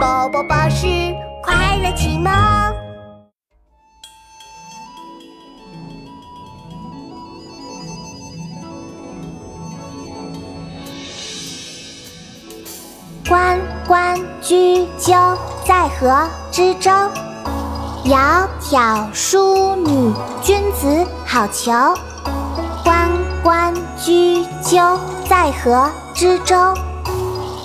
宝宝巴士快乐启蒙。关关雎鸠，在河之洲。窈窕淑女，君子好逑。关关雎鸠，在河之洲。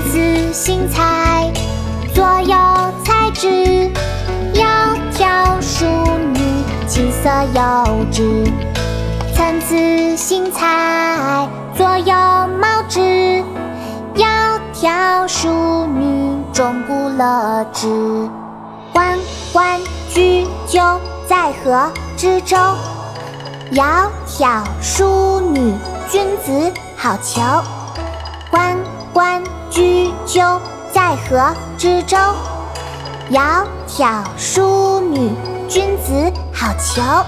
参差荇菜，左右猜之。窈窕淑女，琴瑟友之。参差荇菜，左右芼之。窈窕淑女，钟鼓乐之。关关雎鸠，在河之洲。窈窕淑女，君子好逑。关关雎鸠，在河之洲。窈窕淑女，君子好逑。